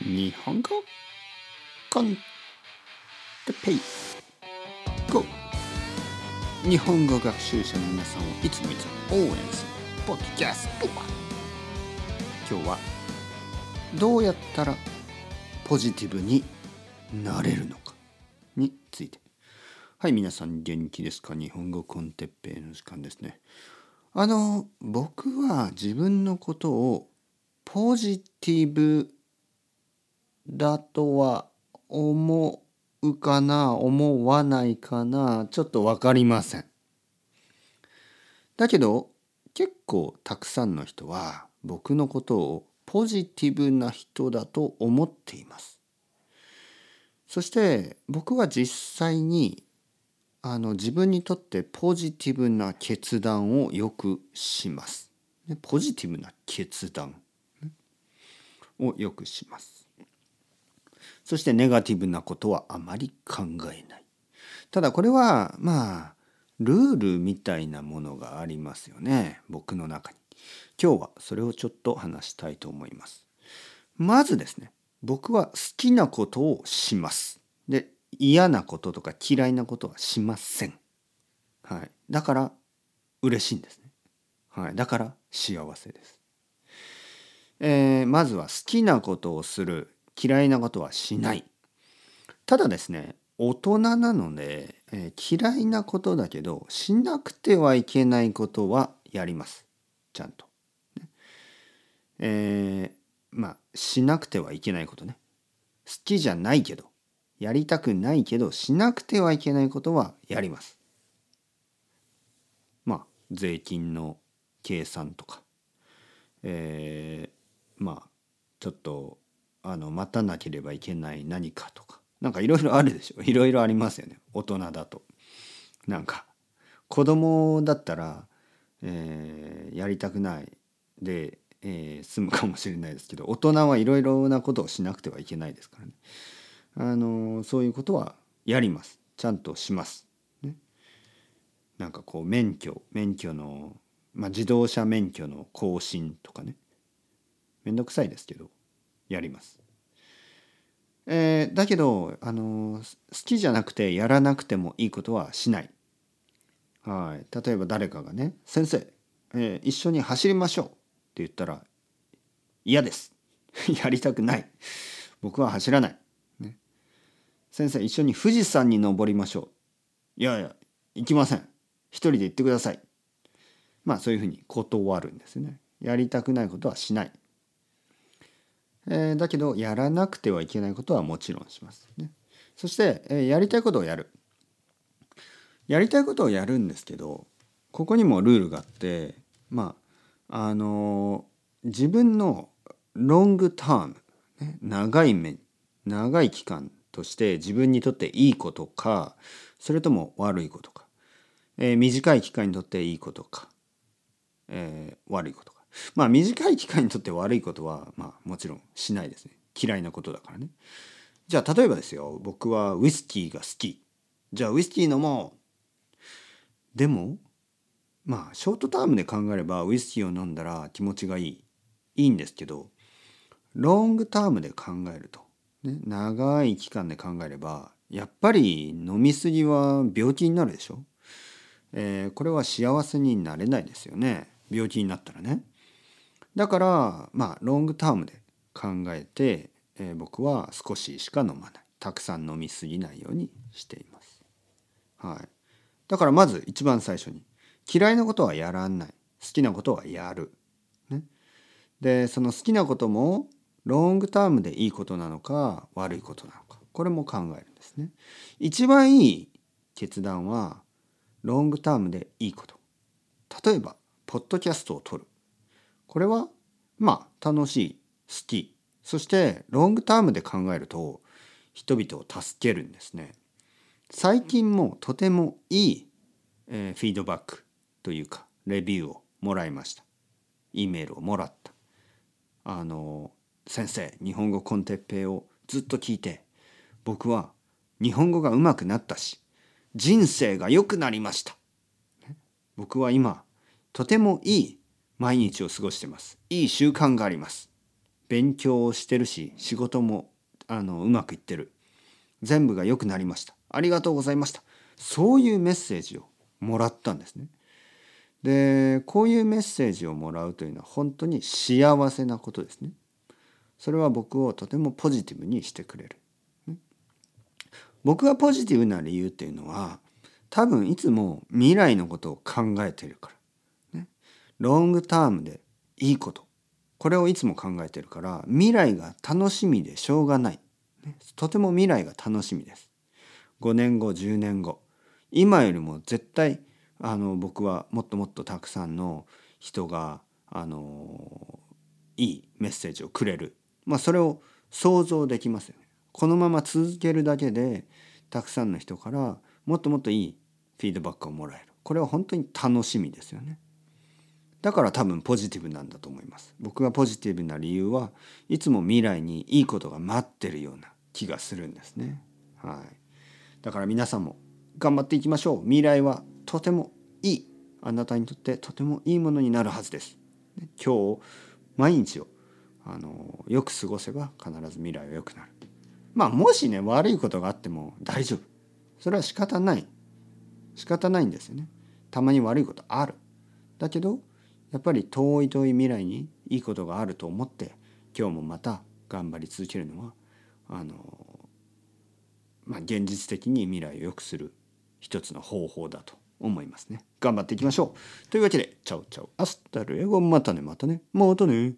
日本語コンテペイ。GO! 日本語学習者の皆さんをいつもいつも応援するポッドキャスト今日はどうやったらポジティブになれるのかについて。はい皆さん元気ですか？日本語コンテッペイの時間ですね。あの僕は自分のことをポジティブだとは思うかな思わないかなちょっと分かりません。だけど結構たくさんの人は僕のことをポジティブな人だと思っています。そして僕は実際にあの自分にとってポジティブな決断をよくします。ポジティブな決断をよくします。そしてネガティブなことはあまり考えない。ただこれはまあルールみたいなものがありますよね僕の中に。今日はそれをちょっと話したいと思います。まずですね僕は好きなことをします。で嫌なこととか嫌いなことはしません。はい、だから嬉しいんですね。はい、だから幸せです。えー、まずは好きなことをする嫌いなことはしない。ただですね大人なので、えー、嫌いなことだけどしなくてはいけないことはやります。ちゃんと、ね、えー、まあしなくてはいけないことね。好きじゃないけどやりたくないけどしなくてはいけないことはやります。まあ税金の計算とか。えー、まあちょっとあの待たなければいけない何かとかなんかいろいろあるでしょいろいろありますよね大人だと。なんか子供だったら、えー、やりたくないで、えー、済むかもしれないですけど大人はいろいろなことをしなくてはいけないですからね。あのそういうことはやりますちゃんとします。ね、なんかこう免許免許の、まあ、自動車免許の更新とかねめんどくさいですけどやります。え、だけど、あの好きじゃなくてやらなくてもいいことはしない。はい、例えば誰かがね「先生、えー、一緒に走りましょう」って言ったら「嫌です」やりたくない。僕は走らない、ね、先生一緒に富士山に登りましょう。いやいや行きません。一人で行ってください。まあそういうふうに断るんですね。やりたくないことはしない。えー、だけどやらなくてはいけないことはもちろんします、ね。そして、えー、やりたいことをやる。やりたいことをやるんですけどここにもルールがあってまああのー、自分のロングターム、ね、長い目長い期間として自分にとっていいことかそれとも悪いことか、えー、短い期間にとっていいことか、えー、悪いこと まあ短い期間にとって悪いことはまあもちろんしないですね。嫌いなことだからね。じゃあ例えばですよ。僕はウイスキーが好き。じゃあウイスキー飲もう。でもまあショートタームで考えればウイスキーを飲んだら気持ちがいい。いいんですけどロングタームで考えると、ね、長い期間で考えればやっぱり飲み過ぎは病気になるでしょ、えー、これは幸せになれないですよね。病気になったらね。だからまあロングタームで考えて、えー、僕は少ししか飲まないたくさん飲みすぎないようにしています。はい、だからまず一番最初に嫌いなことはやらない好きなことはやる。ね、でその好きなこともロングタームでいいことなのか悪いことなのかこれも考えるんですね。一番いい決断はロングタームでいいこと。例えばポッドキャストを撮る。これはまあ楽しい好きそしてロングタームで考えると人々を助けるんですね。最近もとてもいい、えー、フィードバックというかレビューをもらいました。E メールをもらった。あの先生日本語コンテッペイをずっと聞いて僕は日本語が上手くなったし人生が良くなりました。僕は今とてもいい毎日を過ごしてます。いい習慣があります。勉強をしてるし仕事もあのうまくいってる全部が良くなりましたありがとうございましたそういうメッセージをもらったんですね。でこういうメッセージをもらうというのは本当に幸せなことですね。それは僕をとてもポジティブにしてくれる。僕がポジティブな理由っていうのは多分いつも未来のことを考えてるから。ロングタームでいいことこれをいつも考えてるから未来が楽しみでしょうがない。とても未来が楽しみです。5年後10年後今よりも絶対あの僕はもっともっとたくさんの人があのいいメッセージをくれる、まあ、それを想像できますよね。このまま続けるだけでたくさんの人からもっともっといいフィードバックをもらえるこれは本当に楽しみですよね。だから多分ポジティブなんだと思います。僕がポジティブな理由はいつも未来にいいことが待ってるような気がするんですね。はい。だから皆さんも頑張っていきましょう。未来はとてもいい。あなたにとってとてもいいものになるはずです。今日、毎日をあのよく過ごせば必ず未来は良くなる。まあもしね悪いことがあっても大丈夫。それは仕方ない。仕方ないんですよね。たまに悪いことある。だけどやっぱり遠い遠い未来にいいことがあると思って今日もまた頑張り続けるのはあのまあ現実的に未来を良くする一つの方法だと思いますね。頑張っていきましょう。というわけで、 ciao ciao、hasta luego、またね、またね、またね。